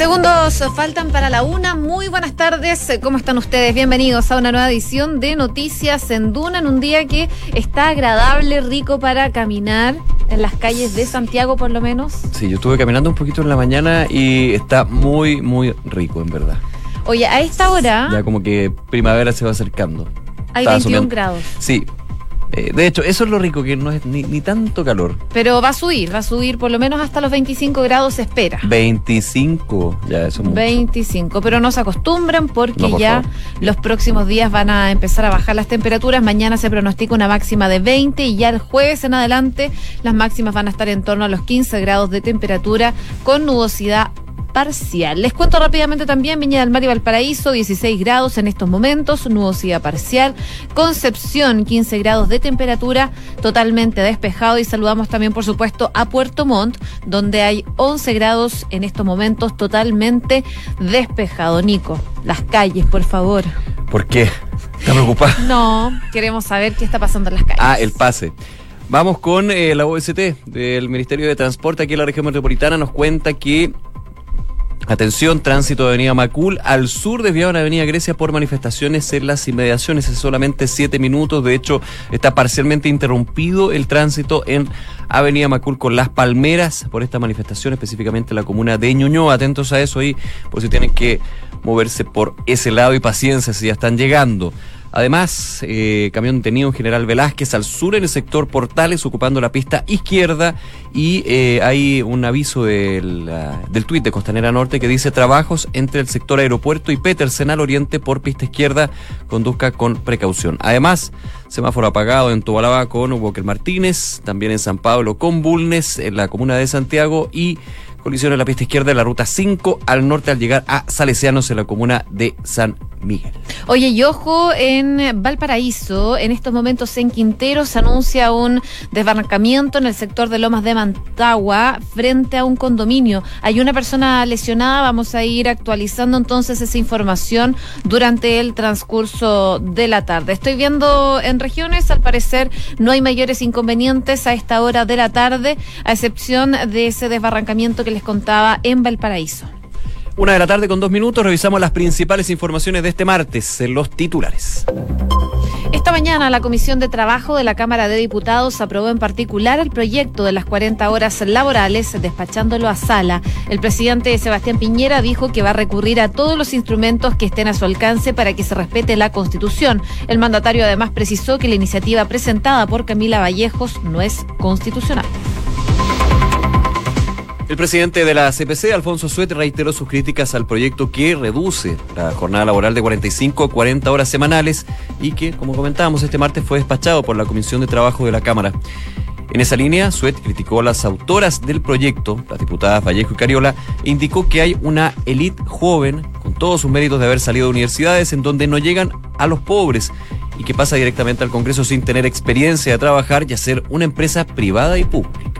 Segundos faltan para la una. Muy buenas tardes. ¿Cómo están ustedes? Bienvenidos a una nueva edición de Noticias en Duna en un día que está agradable, rico para caminar en las calles de Santiago por lo menos. Sí, yo estuve caminando un poquito en la mañana y está muy, muy rico en verdad. Oye, a esta hora... Ya como que primavera se va acercando. Hay 21 grados. Sí, eh, de hecho, eso es lo rico, que no es ni, tanto calor. Pero va a subir, va a subir por lo menos hasta los 25 grados se espera. 25, ya eso es 25, pero no se acostumbran porque ya los próximos días van a empezar a bajar las temperaturas. Mañana se pronostica una máxima de 20 y ya el jueves en adelante las máximas van a estar en torno a los 15 grados de temperatura con nubosidad parcial. Les cuento rápidamente también Viña del Mar y Valparaíso, 16 grados en estos momentos, nubosidad parcial. Concepción, 15 grados de temperatura, totalmente despejado. Y saludamos también, por supuesto, a Puerto Montt, donde hay 11 grados en estos momentos, totalmente despejado. Nico, las calles, por favor. ¿Por qué? ¿Está preocupada? No, queremos saber qué está pasando en las calles. Ah, el pase. Vamos con eh, la OST del Ministerio de Transporte aquí en la región metropolitana. Nos cuenta que Atención, tránsito de Avenida Macul al sur desviado en Avenida Grecia por manifestaciones en las inmediaciones. Es solamente siete minutos. De hecho, está parcialmente interrumpido el tránsito en Avenida Macul con Las Palmeras por esta manifestación, específicamente en la comuna de Ñuñoa. Atentos a eso ahí, por si tienen que moverse por ese lado y paciencia si ya están llegando. Además, eh, camión detenido en General Velázquez al sur en el sector Portales, ocupando la pista izquierda. Y eh, hay un aviso del, del tuit de Costanera Norte que dice trabajos entre el sector aeropuerto y Petersen al oriente por pista izquierda. Conduzca con precaución. Además, semáforo apagado en Tobalaba con Walker Martínez, también en San Pablo con Bulnes, en la comuna de Santiago y colisión en la pista izquierda de la ruta 5 al norte al llegar a Salesianos en la comuna de San Miguel. Oye, y ojo, en Valparaíso, en estos momentos en Quintero se anuncia un desbarrancamiento en el sector de Lomas de Mantagua frente a un condominio. Hay una persona lesionada, vamos a ir actualizando entonces esa información durante el transcurso de la tarde. Estoy viendo en regiones, al parecer no hay mayores inconvenientes a esta hora de la tarde, a excepción de ese desbarrancamiento que les contaba en Valparaíso. Una de la tarde con dos minutos, revisamos las principales informaciones de este martes en los titulares. Esta mañana la Comisión de Trabajo de la Cámara de Diputados aprobó en particular el proyecto de las 40 horas laborales, despachándolo a sala. El presidente Sebastián Piñera dijo que va a recurrir a todos los instrumentos que estén a su alcance para que se respete la Constitución. El mandatario además precisó que la iniciativa presentada por Camila Vallejos no es constitucional. El presidente de la CPC, Alfonso Suet, reiteró sus críticas al proyecto que reduce la jornada laboral de 45 a 40 horas semanales y que, como comentábamos, este martes fue despachado por la Comisión de Trabajo de la Cámara. En esa línea, Suet criticó a las autoras del proyecto, las diputadas Vallejo y Cariola, e indicó que hay una élite joven, con todos sus méritos de haber salido de universidades, en donde no llegan a los pobres y que pasa directamente al Congreso sin tener experiencia de trabajar y hacer una empresa privada y pública.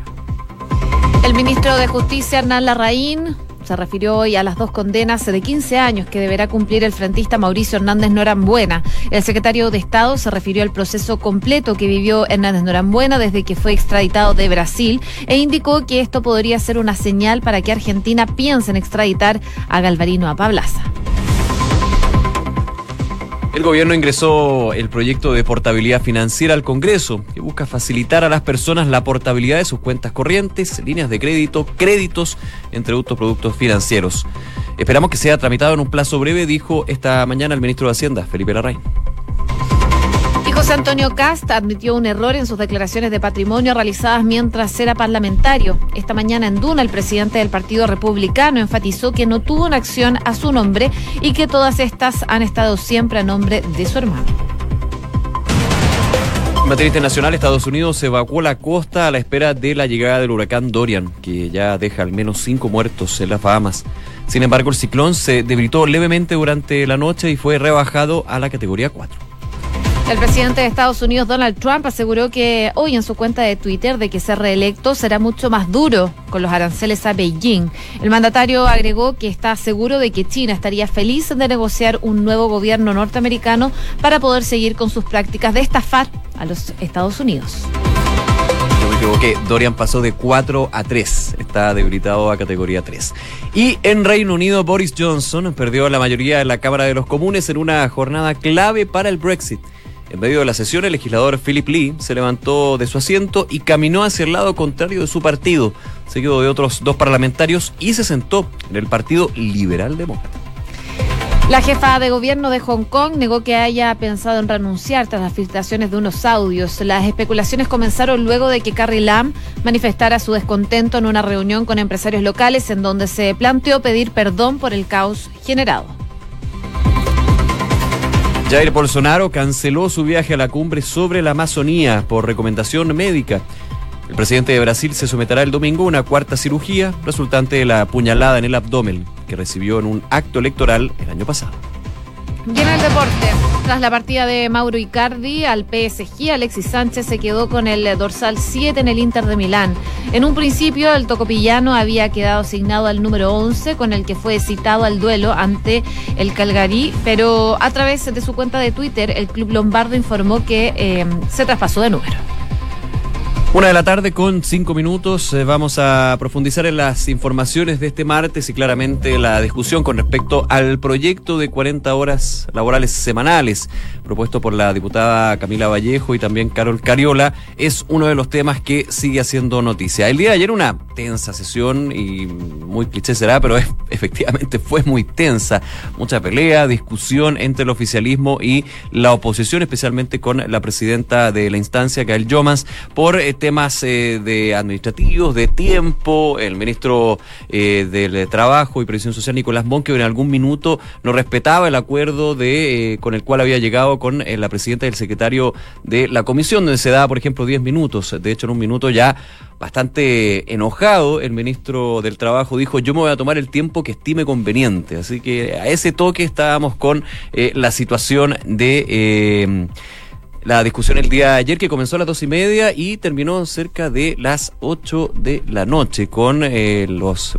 El ministro de Justicia, Hernán Larraín, se refirió hoy a las dos condenas de 15 años que deberá cumplir el frentista Mauricio Hernández Norambuena. El secretario de Estado se refirió al proceso completo que vivió Hernández Norambuena desde que fue extraditado de Brasil e indicó que esto podría ser una señal para que Argentina piense en extraditar a Galvarino a Pablaza. El gobierno ingresó el proyecto de portabilidad financiera al Congreso, que busca facilitar a las personas la portabilidad de sus cuentas corrientes, líneas de crédito, créditos, entre otros productos financieros. Esperamos que sea tramitado en un plazo breve, dijo esta mañana el ministro de Hacienda, Felipe Larraín. José Antonio Cast admitió un error en sus declaraciones de patrimonio realizadas mientras era parlamentario. Esta mañana en Duna, el presidente del Partido Republicano enfatizó que no tuvo una acción a su nombre y que todas estas han estado siempre a nombre de su hermano. En materia internacional, Estados Unidos evacuó la costa a la espera de la llegada del huracán Dorian, que ya deja al menos cinco muertos en las Bahamas. Sin embargo, el ciclón se debilitó levemente durante la noche y fue rebajado a la categoría 4. El presidente de Estados Unidos, Donald Trump, aseguró que hoy en su cuenta de Twitter de que ser reelecto será mucho más duro con los aranceles a Beijing. El mandatario agregó que está seguro de que China estaría feliz de negociar un nuevo gobierno norteamericano para poder seguir con sus prácticas de estafar a los Estados Unidos. equivoqué, Dorian pasó de 4 a 3, está debilitado a categoría 3. Y en Reino Unido, Boris Johnson perdió la mayoría de la Cámara de los Comunes en una jornada clave para el Brexit. En medio de la sesión, el legislador Philip Lee se levantó de su asiento y caminó hacia el lado contrario de su partido, seguido de otros dos parlamentarios, y se sentó en el Partido Liberal Demócrata. La jefa de gobierno de Hong Kong negó que haya pensado en renunciar tras las filtraciones de unos audios. Las especulaciones comenzaron luego de que Carrie Lam manifestara su descontento en una reunión con empresarios locales en donde se planteó pedir perdón por el caos generado. Jair Bolsonaro canceló su viaje a la cumbre sobre la Amazonía por recomendación médica. El presidente de Brasil se someterá el domingo a una cuarta cirugía resultante de la puñalada en el abdomen que recibió en un acto electoral el año pasado. Y el deporte, tras la partida de Mauro Icardi al PSG, Alexis Sánchez se quedó con el dorsal 7 en el Inter de Milán. En un principio, el tocopillano había quedado asignado al número 11, con el que fue citado al duelo ante el Calgary, pero a través de su cuenta de Twitter, el club lombardo informó que eh, se traspasó de número. Una de la tarde con cinco minutos. Eh, vamos a profundizar en las informaciones de este martes y claramente la discusión con respecto al proyecto de 40 horas laborales semanales propuesto por la diputada Camila Vallejo y también Carol Cariola es uno de los temas que sigue haciendo noticia. El día de ayer una tensa sesión y muy cliché será, pero efectivamente fue muy tensa. Mucha pelea, discusión entre el oficialismo y la oposición, especialmente con la presidenta de la instancia, Gael Yomas, por eh, temas eh, de administrativos, de tiempo. El ministro eh, del Trabajo y Previsión Social, Nicolás Monque, en algún minuto no respetaba el acuerdo de con el cual había llegado con la presidenta y el secretario de la comisión, donde se da, por ejemplo, 10 minutos. De hecho, en un minuto ya bastante enojado, el ministro del Trabajo dijo, yo me voy a tomar el tiempo que estime conveniente. Así que a ese toque estábamos con la situación de la discusión el día de ayer que comenzó a las dos y media y terminó cerca de las ocho de la noche con eh, los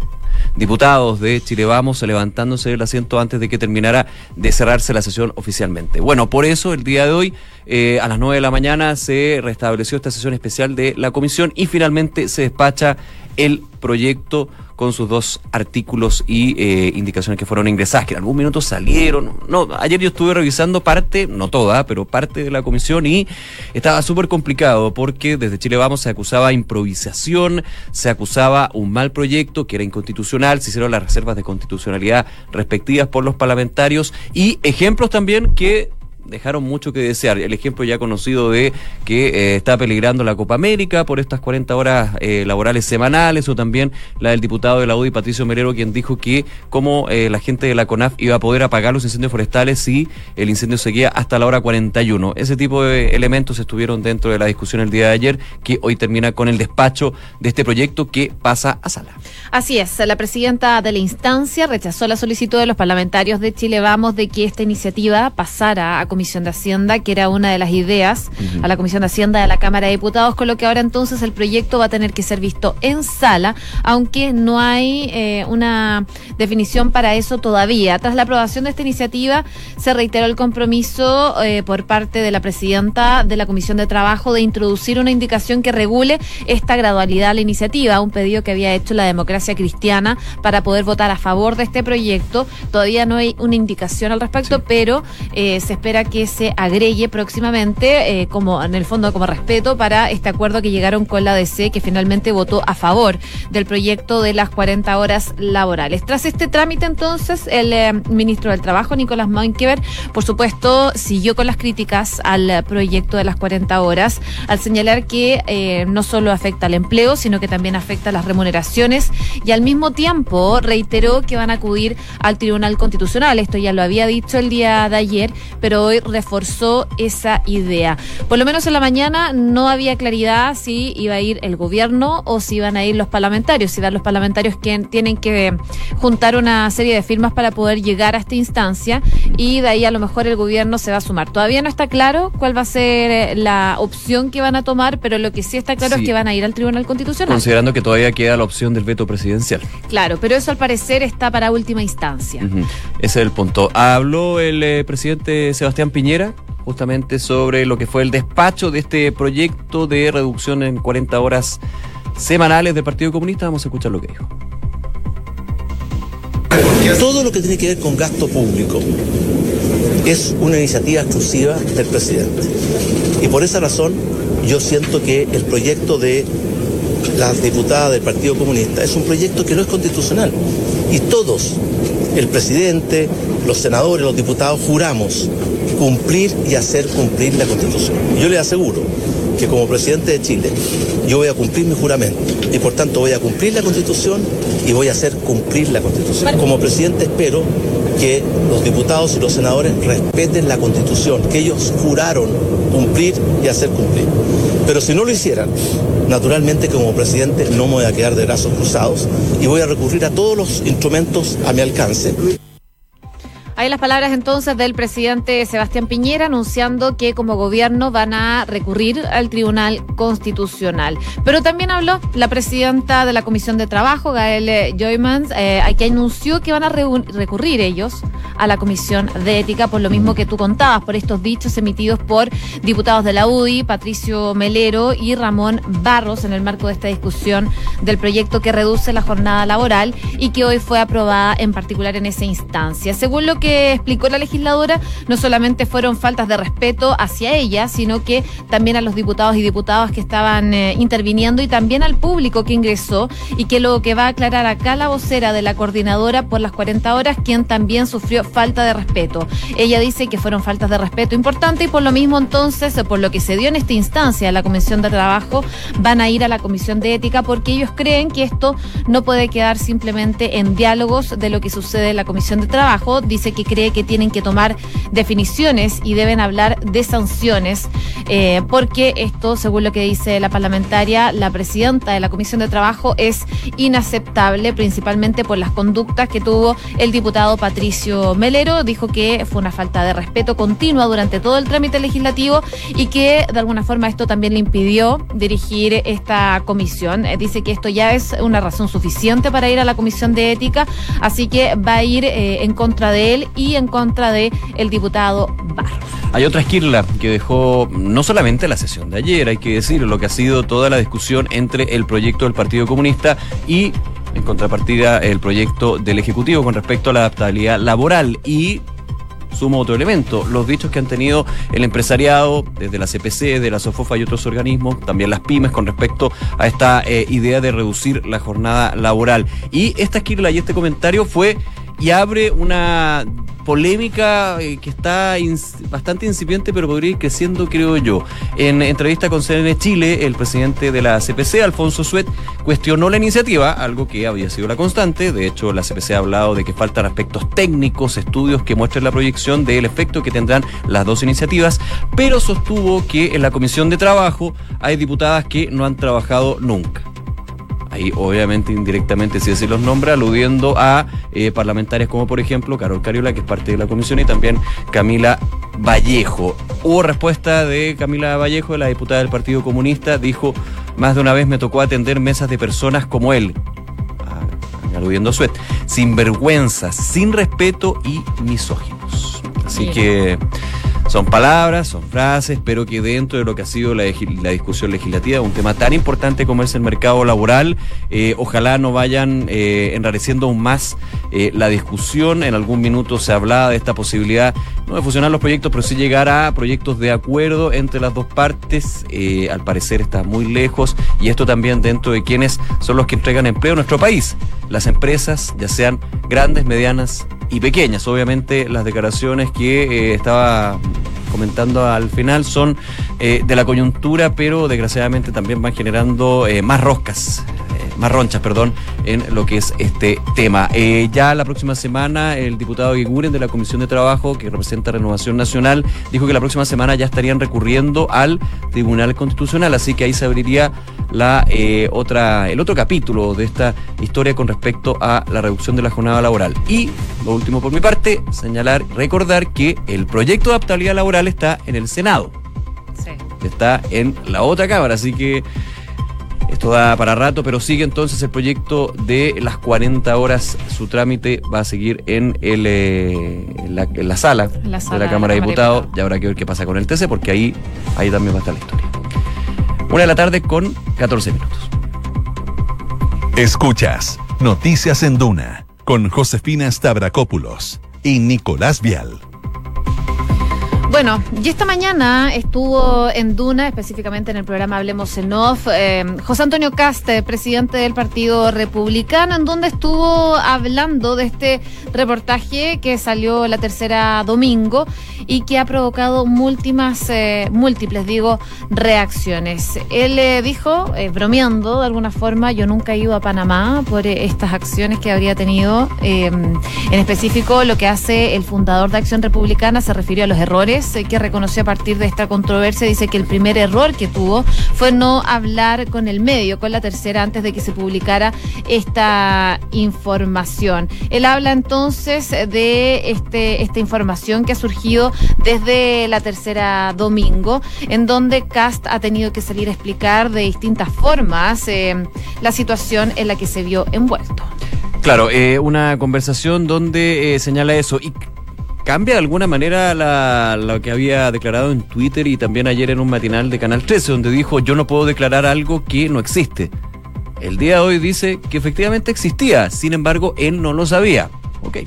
diputados de Chile Vamos levantándose del asiento antes de que terminara de cerrarse la sesión oficialmente. Bueno, por eso el día de hoy eh, a las nueve de la mañana se restableció esta sesión especial de la comisión y finalmente se despacha el proyecto con sus dos artículos y eh, indicaciones que fueron ingresadas, que en algún minuto salieron. No, ayer yo estuve revisando parte, no toda, pero parte de la comisión y estaba súper complicado porque desde Chile Vamos se acusaba improvisación, se acusaba un mal proyecto que era inconstitucional, se hicieron las reservas de constitucionalidad respectivas por los parlamentarios y ejemplos también que dejaron mucho que desear. El ejemplo ya conocido de que eh, está peligrando la Copa América por estas 40 horas eh, laborales semanales, o también la del diputado de la UDI, Patricio Merero, quien dijo que como eh, la gente de la CONAF iba a poder apagar los incendios forestales si el incendio seguía hasta la hora 41. Ese tipo de elementos estuvieron dentro de la discusión el día de ayer, que hoy termina con el despacho de este proyecto que pasa a sala. Así es, la presidenta de la instancia rechazó la solicitud de los parlamentarios de Chile Vamos de que esta iniciativa pasara a Comisión de Hacienda, que era una de las ideas, a la Comisión de Hacienda de la Cámara de Diputados, con lo que ahora entonces el proyecto va a tener que ser visto en sala, aunque no hay eh, una definición para eso todavía. Tras la aprobación de esta iniciativa, se reiteró el compromiso eh, por parte de la presidenta de la Comisión de Trabajo de introducir una indicación que regule esta gradualidad a la iniciativa, un pedido que había hecho la democracia cristiana para poder votar a favor de este proyecto. Todavía no hay una indicación al respecto, pero eh, se espera que se agregue próximamente, eh, como en el fondo como respeto para este acuerdo que llegaron con la DC, que finalmente votó a favor del proyecto de las 40 horas laborales. Tras este trámite, entonces, el eh, ministro del Trabajo, Nicolás Moinkever, por supuesto, siguió con las críticas al proyecto de las 40 horas, al señalar que eh, no solo afecta al empleo, sino que también afecta a las remuneraciones y al mismo tiempo reiteró que van a acudir al Tribunal Constitucional. Esto ya lo había dicho el día de ayer, pero hoy reforzó esa idea. Por lo menos en la mañana no había claridad si iba a ir el gobierno o si iban a ir los parlamentarios, si van los parlamentarios que tienen que juntar una serie de firmas para poder llegar a esta instancia y de ahí a lo mejor el gobierno se va a sumar. Todavía no está claro cuál va a ser eh, la opción que van a tomar, pero lo que sí está claro es que van a ir al Tribunal Constitucional. Considerando que todavía queda la opción del veto presidencial. Claro, pero eso al parecer está para última instancia. Ese es el punto. Habló el eh, presidente Sebastián Piñera justamente sobre lo que fue el despacho de este proyecto de reducción en 40 horas semanales del Partido Comunista. Vamos a escuchar lo que dijo. Todo lo que tiene que ver con gasto público es una iniciativa exclusiva del presidente. Y por esa razón yo siento que el proyecto de las diputadas del Partido Comunista es un proyecto que no es constitucional. Y todos, el presidente, los senadores, los diputados, juramos cumplir y hacer cumplir la Constitución. Yo le aseguro que como presidente de Chile yo voy a cumplir mi juramento y por tanto voy a cumplir la Constitución y voy a hacer cumplir la Constitución. Como presidente espero que los diputados y los senadores respeten la Constitución, que ellos juraron cumplir y hacer cumplir. Pero si no lo hicieran, naturalmente como presidente no me voy a quedar de brazos cruzados y voy a recurrir a todos los instrumentos a mi alcance. Hay las palabras entonces del presidente Sebastián Piñera anunciando que como gobierno van a recurrir al Tribunal Constitucional. Pero también habló la presidenta de la Comisión de Trabajo, Gael Joymans, eh, que anunció que van a recurrir ellos a la Comisión de Ética por lo mismo que tú contabas, por estos dichos emitidos por diputados de la UDI, Patricio Melero y Ramón Barros en el marco de esta discusión del proyecto que reduce la jornada laboral y que hoy fue aprobada en particular en esa instancia. Según lo que explicó la legisladora, no solamente fueron faltas de respeto hacia ella, sino que también a los diputados y diputadas que estaban eh, interviniendo y también al público que ingresó y que lo que va a aclarar acá la vocera de la coordinadora por las 40 horas, quien también sufrió falta de respeto. Ella dice que fueron faltas de respeto importantes y por lo mismo entonces, por lo que se dio en esta instancia, la Comisión de Trabajo van a ir a la Comisión de Ética porque ellos creen que esto no puede quedar simplemente en diálogos de lo que sucede en la Comisión de Trabajo. Dice que cree que tienen que tomar definiciones y deben hablar de sanciones, eh, porque esto, según lo que dice la parlamentaria, la presidenta de la Comisión de Trabajo, es inaceptable, principalmente por las conductas que tuvo el diputado Patricio Melero. Dijo que fue una falta de respeto continua durante todo el trámite legislativo y que de alguna forma esto también le impidió dirigir esta comisión. Eh, dice que esto ya es una razón suficiente para ir a la Comisión de Ética, así que va a ir eh, en contra de él y en contra de el diputado Barros. Hay otra esquirla que dejó no solamente la sesión de ayer, hay que decir, lo que ha sido toda la discusión entre el proyecto del Partido Comunista y en contrapartida el proyecto del Ejecutivo con respecto a la adaptabilidad laboral y sumo otro elemento, los dichos que han tenido el empresariado, desde la CPC, de la SOFOFA y otros organismos, también las pymes, con respecto a esta eh, idea de reducir la jornada laboral. Y esta esquirla y este comentario fue y abre una polémica eh, que está bastante incipiente, pero podría ir creciendo, creo yo. En entrevista con CNN Chile, el presidente de la CPC, Alfonso Suet, cuestionó la iniciativa, algo que había sido la constante. De hecho, la CPC ha hablado de que faltan aspectos técnicos, estudios que muestren la proyección del efecto que tendrán las dos iniciativas, pero sostuvo que en la Comisión de Trabajo hay diputadas que no han trabajado nunca ahí obviamente indirectamente si así los nombra, aludiendo a eh, parlamentarias como por ejemplo Carol Cariola, que es parte de la comisión, y también Camila Vallejo. Hubo respuesta de Camila Vallejo, la diputada del Partido Comunista, dijo, más de una vez me tocó atender mesas de personas como él, ah, aludiendo a Suet, sin vergüenza, sin respeto y misóginos. Así que son palabras, son frases, pero que dentro de lo que ha sido la, discusión legislativa, un tema tan importante como es el mercado laboral, eh, ojalá no vayan eh, enrareciendo aún más eh, la discusión. En algún minuto se hablaba de esta posibilidad, no de fusionar los proyectos, pero sí llegar a proyectos de acuerdo entre las dos partes. al parecer está muy lejos y esto también dentro de quienes son los que entregan empleo en nuestro país. Las empresas, ya sean grandes, medianas y pequeñas. Obviamente las declaraciones que estaba comentando al final son eh, de la coyuntura, pero desgraciadamente también van generando eh, más roscas más ronchas, perdón, en lo que es este tema. Eh, ya la próxima semana, el diputado Guiguren de la Comisión de Trabajo, que representa Renovación Nacional, dijo que la próxima semana ya estarían recurriendo al Tribunal Constitucional, así que ahí se abriría la eh, otra, el otro capítulo de esta historia con respecto a la reducción de la jornada laboral. Y lo último por mi parte, señalar, recordar que el proyecto de adaptabilidad laboral está en el Senado. Sí. Está en la otra Cámara, así que Esto da para rato, pero sigue entonces el proyecto de las 40 horas. Su trámite va a seguir en, el, eh, en, la, en la sala La de la Cámara de de Diputados. Diputados. Y habrá que ver qué pasa con el TC, porque ahí, ahí también va a estar la historia. Una de la tarde con 14 minutos. Escuchas Noticias en Duna con Josefina Stavrakopoulos y Nicolás Vial. Bueno, y esta mañana estuvo en Duna, específicamente en el programa Hablemos en Off, eh, José Antonio Caste, presidente del Partido Republicano, en donde estuvo hablando de este reportaje que salió la tercera domingo y que ha provocado múltiples, eh, múltiples digo, reacciones. Él eh, dijo, bromeando de alguna forma, yo nunca he ido a Panamá por estas acciones que habría tenido. en específico, lo que hace el fundador de Acción Republicana se refirió a los errores eh, que reconoció a partir de esta controversia. Dice que el primer error que tuvo fue no hablar con el medio, con la tercera, antes de que se publicara esta información. Él habla entonces de este, esta información que ha surgido desde la tercera domingo, en donde Cast ha tenido que salir a explicar de distintas formas eh, la situación en la que se vio envuelto. Claro, eh, una conversación donde señala eso cambia de alguna manera la- lo que había declarado en Twitter y también ayer en un matinal de Canal 13, donde dijo yo no puedo declarar algo que no existe. El día de hoy dice que efectivamente existía, sin embargo él no lo sabía. Ok,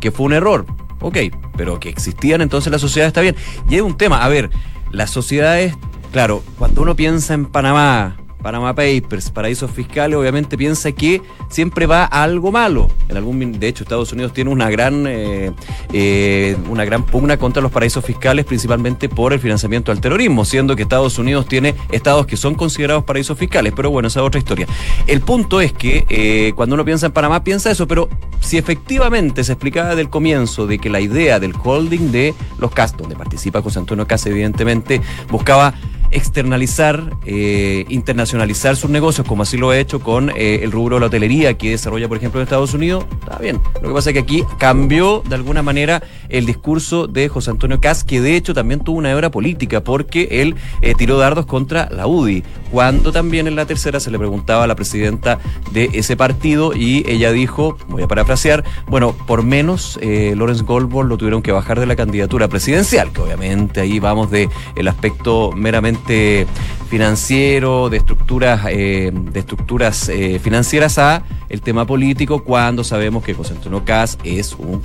que fue un error. Ok, pero que existían entonces la sociedad está bien. Y hay un tema, a ver, las sociedades, claro, cuando uno piensa en Panamá, Panama Papers, paraísos fiscales, obviamente piensa que siempre va a algo malo. En algún, de hecho, Estados Unidos tiene una gran, eh, eh, una gran pugna contra los paraísos fiscales, principalmente por el financiamiento al terrorismo, siendo que Estados Unidos tiene estados que son considerados paraísos fiscales. Pero bueno, esa es otra historia. El punto es que eh, cuando uno piensa en Panamá, piensa eso, pero si efectivamente se explicaba desde el comienzo de que la idea del holding de los CAS, donde participa José Antonio Cas, evidentemente, buscaba externalizar, eh, internacionalizar sus negocios, como así lo ha hecho con eh, el rubro de la hotelería que desarrolla, por ejemplo, en Estados Unidos, está bien. Lo que pasa es que aquí cambió de alguna manera el discurso de José Antonio Cas, que de hecho también tuvo una hebra política, porque él eh, tiró dardos contra la UDI, cuando también en la tercera se le preguntaba a la presidenta de ese partido y ella dijo, voy a parafrasear, bueno, por menos eh, Lawrence Goldborn lo tuvieron que bajar de la candidatura presidencial, que obviamente ahí vamos de el aspecto meramente financiero, de estructuras, eh, de estructuras eh, financieras a el tema político, cuando sabemos que José Antonio Cas es un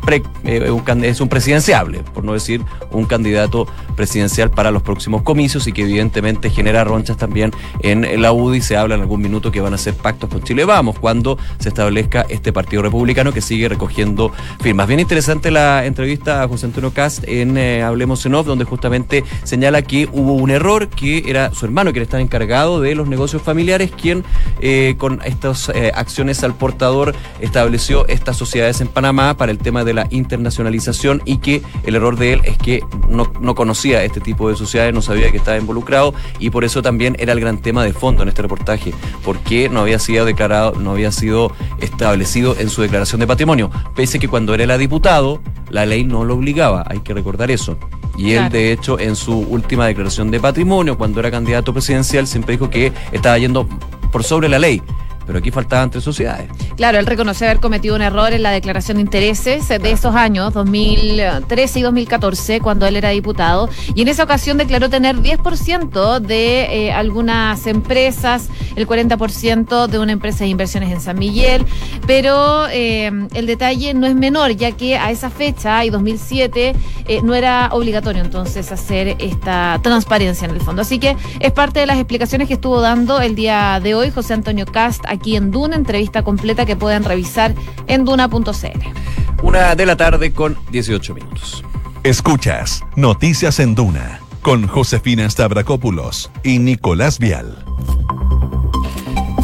pre- eh, es un presidenciable, por no decir un candidato presidencial para los próximos comicios y que evidentemente genera ronchas también en la UDI. Se habla en algún minuto que van a hacer pactos con Chile Vamos cuando se establezca este partido republicano que sigue recogiendo firmas. Bien interesante la entrevista a José Antonio Cast en eh, Hablemos en Off, donde justamente señala que hubo un error, que era su hermano quien está encargado de los negocios familiares, quien eh, con estas acciones al portador estableció estas sociedades en Panamá para el tema de la internacionalización y que el error de él es que no, no conocía este tipo de sociedades, no sabía que estaba involucrado y por eso también era el gran tema de fondo en este reportaje, porque no había sido declarado, no había sido establecido en su declaración de patrimonio, pese que cuando era era diputado, la ley no lo obligaba, hay que recordar eso. Y él, de hecho, en su última declaración de patrimonio, cuando era candidato presidencial, siempre dijo que estaba yendo por sobre la ley. Pero aquí faltaban tres sociedades. Claro, él reconoció haber cometido un error en la declaración de intereses de esos años, 2013 y 2014, cuando él era diputado. Y en esa ocasión declaró tener 10% de eh, algunas empresas, el 40% de una empresa de inversiones en San Miguel. Pero eh, el detalle no es menor, ya que a esa fecha, y 2007, eh, no era obligatorio entonces hacer esta transparencia en el fondo. Así que es parte de las explicaciones que estuvo dando el día de hoy José Antonio Cast aquí en Duna, entrevista completa que pueden revisar en duna.cl. Una de la tarde con 18 minutos. Escuchas Noticias en Duna con Josefina Stavrakopoulos y Nicolás Vial.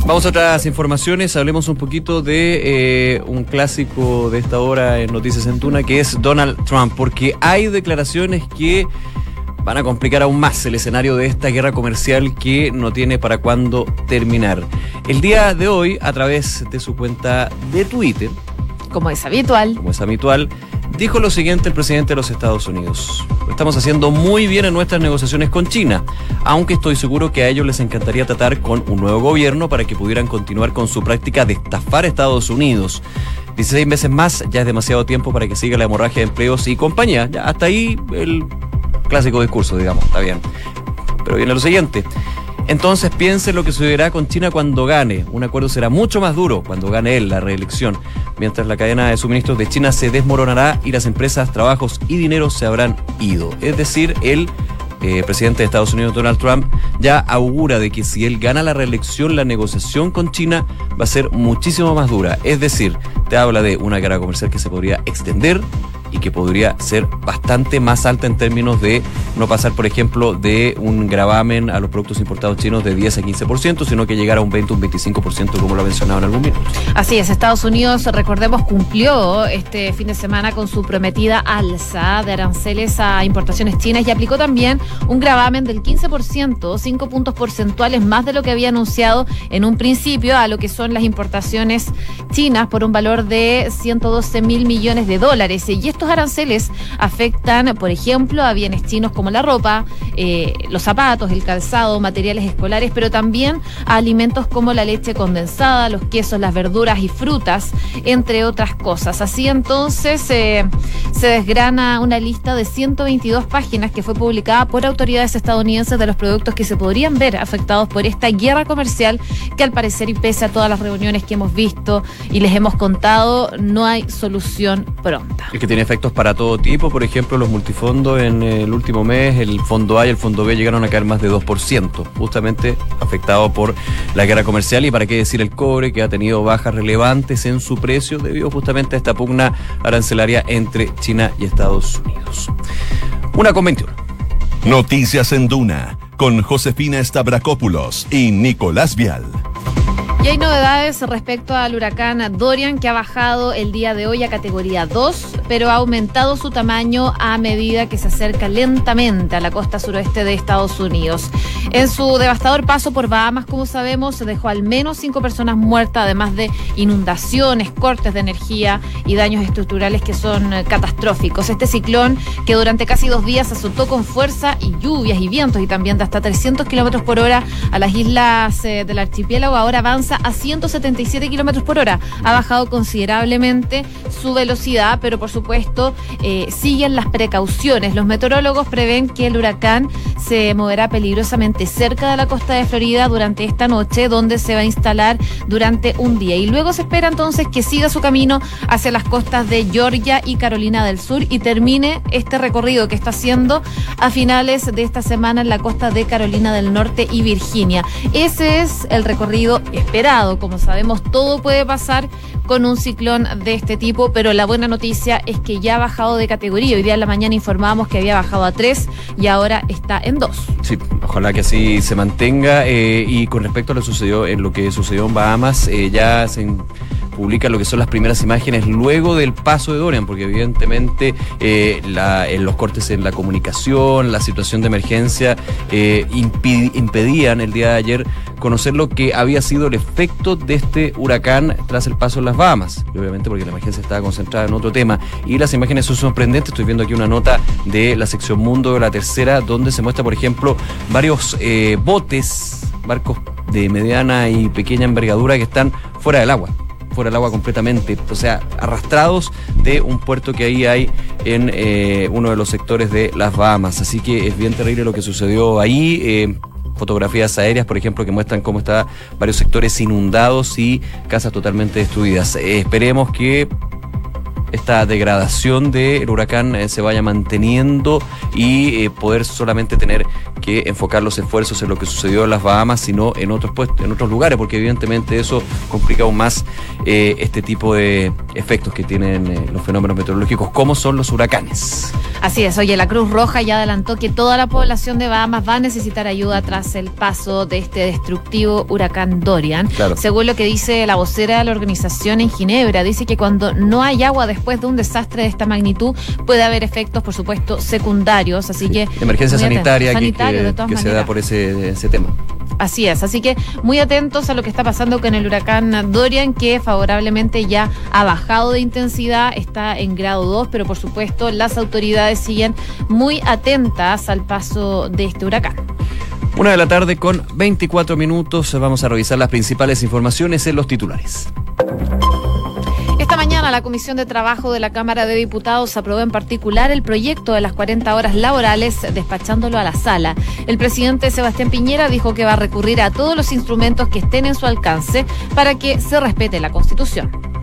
Vamos a otras informaciones, hablemos un poquito de eh, un clásico de esta hora en Noticias en Tuna, que es Donald Trump, porque hay declaraciones que van a complicar aún más el escenario de esta guerra comercial que no tiene para cuándo terminar. El día de hoy, a través de su cuenta de Twitter, Como es habitual, como es habitual, Dijo lo siguiente el presidente de los Estados Unidos. Lo estamos haciendo muy bien en nuestras negociaciones con China, aunque estoy seguro que a ellos les encantaría tratar con un nuevo gobierno para que pudieran continuar con su práctica de estafar a Estados Unidos. 16 meses más ya es demasiado tiempo para que siga la hemorragia de empleos y compañía. Ya hasta ahí el clásico discurso, digamos, está bien. Pero viene lo siguiente. Entonces piense lo que sucederá con China cuando gane. Un acuerdo será mucho más duro cuando gane él la reelección, mientras la cadena de suministros de China se desmoronará y las empresas, trabajos y dinero se habrán ido. Es decir, el eh, presidente de Estados Unidos, Donald Trump, ya augura de que si él gana la reelección, la negociación con China va a ser muchísimo más dura. Es decir, te habla de una guerra comercial que se podría extender y que podría ser bastante más alta en términos de no pasar, por ejemplo, de un gravamen a los productos importados chinos de 10 a 15%, sino que llegar a un 20 o un 25%, como lo ha mencionado en algún minuto. Así es, Estados Unidos, recordemos, cumplió este fin de semana con su prometida alza de aranceles a importaciones chinas y aplicó también un gravamen del 15%, 5 puntos porcentuales más de lo que había anunciado en un principio a lo que son las importaciones chinas por un valor de 112 mil millones de dólares. Y esto aranceles afectan, por ejemplo, a bienes chinos como la ropa, eh, los zapatos, el calzado, materiales escolares, pero también a alimentos como la leche condensada, los quesos, las verduras y frutas, entre otras cosas. Así entonces eh, se desgrana una lista de 122 páginas que fue publicada por autoridades estadounidenses de los productos que se podrían ver afectados por esta guerra comercial que al parecer y pese a todas las reuniones que hemos visto y les hemos contado, no hay solución pronta. Que tiene efectos para todo tipo, por ejemplo, los multifondos en el último mes, el fondo A y el fondo B llegaron a caer más de 2%, justamente afectado por la guerra comercial y para qué decir el cobre, que ha tenido bajas relevantes en su precio debido justamente a esta pugna arancelaria entre China y Estados Unidos. Una con 21. Noticias en Duna con Josefina Stavrakopoulos y Nicolás Vial. Y hay novedades respecto al huracán Dorian que ha bajado el día de hoy a categoría 2, pero ha aumentado su tamaño a medida que se acerca lentamente a la costa suroeste de Estados Unidos. En su devastador paso por Bahamas, como sabemos, dejó al menos cinco personas muertas, además de inundaciones, cortes de energía y daños estructurales que son eh, catastróficos. Este ciclón, que durante casi dos días azotó con fuerza y lluvias y vientos y también de hasta 300 kilómetros por hora a las islas eh, del archipiélago, ahora avanza a 177 kilómetros por hora. Ha bajado considerablemente su velocidad, pero por supuesto eh, siguen las precauciones. Los meteorólogos prevén que el huracán se moverá peligrosamente cerca de la costa de Florida durante esta noche, donde se va a instalar durante un día. Y luego se espera entonces que siga su camino hacia las costas de Georgia y Carolina del Sur y termine este recorrido que está haciendo a finales de esta semana en la costa de Carolina del Norte y Virginia. Ese es el recorrido como sabemos, todo puede pasar con un ciclón de este tipo, pero la buena noticia es que ya ha bajado de categoría. Hoy día en la mañana informábamos que había bajado a 3 y ahora está en 2. Sí, ojalá que así se mantenga. Eh, y con respecto a lo, sucedió, en lo que sucedió en Bahamas, eh, ya se publica lo que son las primeras imágenes luego del paso de Dorian, porque evidentemente eh, en los cortes en la comunicación, la situación de emergencia impedían el día de ayer conocer lo que había sido el efecto de este huracán tras el paso en las Bahamas. Obviamente porque la emergencia estaba concentrada en otro tema. Y las imágenes son sorprendentes. Estoy viendo aquí una nota de la sección Mundo de la Tercera, donde se muestra, por ejemplo, varios eh, botes, barcos de mediana y pequeña envergadura que están fuera del agua fuera del agua completamente, o sea, arrastrados de un puerto que ahí hay en eh, uno de los sectores de las Bahamas. Así que es bien terrible lo que sucedió ahí. Eh, fotografías aéreas, por ejemplo, que muestran cómo están varios sectores inundados y casas totalmente destruidas. Eh, esperemos que esta degradación del huracán eh, se vaya manteniendo y eh, poder solamente tener que enfocar los esfuerzos en lo que sucedió en las Bahamas, sino en otros puestos, en otros lugares, porque evidentemente eso complica aún más eh, este tipo de efectos que tienen los fenómenos meteorológicos, como son los huracanes. Así es, oye, la Cruz Roja ya adelantó que toda la población de Bahamas va a necesitar ayuda tras el paso de este destructivo huracán Dorian. Según lo que dice la vocera de la organización en Ginebra, dice que cuando no hay agua después después de un desastre de esta magnitud puede haber efectos, por supuesto, secundarios. Así que. Emergencia sanitaria que, se da por ese, ese tema. Así es, así que muy atentos a lo que está pasando con el huracán Dorian, que favorablemente ya ha bajado de intensidad, está en grado 2, pero por supuesto las autoridades siguen muy atentas al paso de este huracán. Una de la tarde con 24 minutos. Vamos a revisar las principales informaciones en los titulares. La Comisión de Trabajo de la Cámara de Diputados aprobó en particular el proyecto de las 40 horas laborales despachándolo a la sala. El presidente Sebastián Piñera dijo que va a recurrir a todos los instrumentos que estén en su alcance para que se respete la Constitución.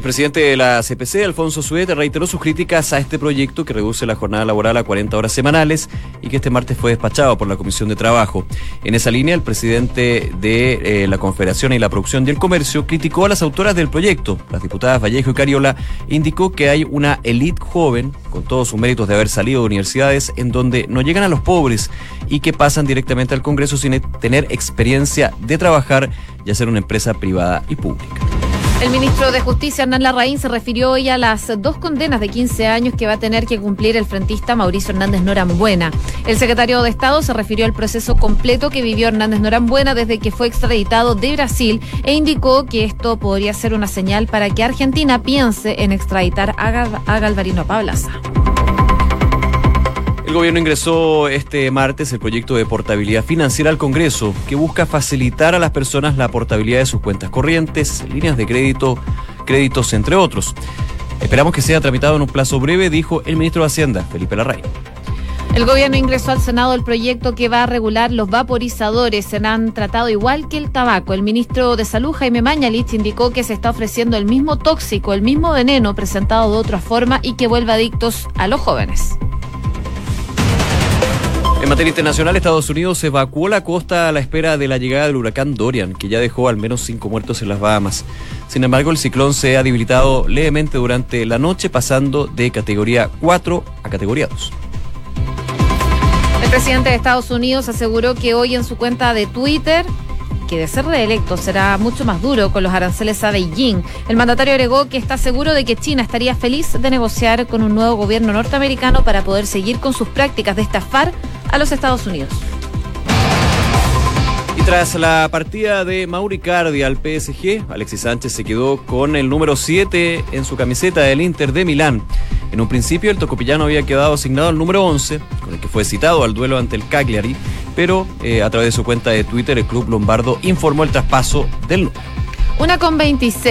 El presidente de la CPC, Alfonso Suete, reiteró sus críticas a este proyecto que reduce la jornada laboral a 40 horas semanales y que este martes fue despachado por la Comisión de Trabajo. En esa línea, el presidente de eh, la Confederación y la Producción y el Comercio criticó a las autoras del proyecto, las diputadas Vallejo y Cariola, indicó que hay una élite joven, con todos sus méritos de haber salido de universidades, en donde no llegan a los pobres y que pasan directamente al Congreso sin tener experiencia de trabajar y hacer una empresa privada y pública. El ministro de Justicia, Hernán Larraín, se refirió hoy a las dos condenas de 15 años que va a tener que cumplir el frentista Mauricio Hernández Norambuena. El secretario de Estado se refirió al proceso completo que vivió Hernández Norambuena desde que fue extraditado de Brasil e indicó que esto podría ser una señal para que Argentina piense en extraditar a, Galvarino Pablaza. El gobierno ingresó este martes el proyecto de portabilidad financiera al Congreso, que busca facilitar a las personas la portabilidad de sus cuentas corrientes, líneas de crédito, créditos, entre otros. Esperamos que sea tramitado en un plazo breve, dijo el ministro de Hacienda, Felipe Larraín. El gobierno ingresó al Senado el proyecto que va a regular los vaporizadores. Se han tratado igual que el tabaco. El ministro de Salud, Jaime Mañalich, indicó que se está ofreciendo el mismo tóxico, el mismo veneno presentado de otra forma y que vuelve adictos a los jóvenes. Materia internacional, Estados Unidos evacuó la costa a la espera de la llegada del huracán Dorian, que ya dejó al menos cinco muertos en las Bahamas. Sin embargo, el ciclón se ha debilitado levemente durante la noche, pasando de categoría 4 a categoría 2. El presidente de Estados Unidos aseguró que hoy en su cuenta de Twitter que de ser reelecto será mucho más duro con los aranceles a Beijing. El mandatario agregó que está seguro de que China estaría feliz de negociar con un nuevo gobierno norteamericano para poder seguir con sus prácticas de estafar a los Estados Unidos. Y tras la partida de Mauricardi al PSG, Alexis Sánchez se quedó con el número 7 en su camiseta del Inter de Milán. En un principio el tocopillano había quedado asignado al número 11, con el que fue citado al duelo ante el Cagliari, pero eh, a través de su cuenta de Twitter el club lombardo informó el traspaso del Una con 26.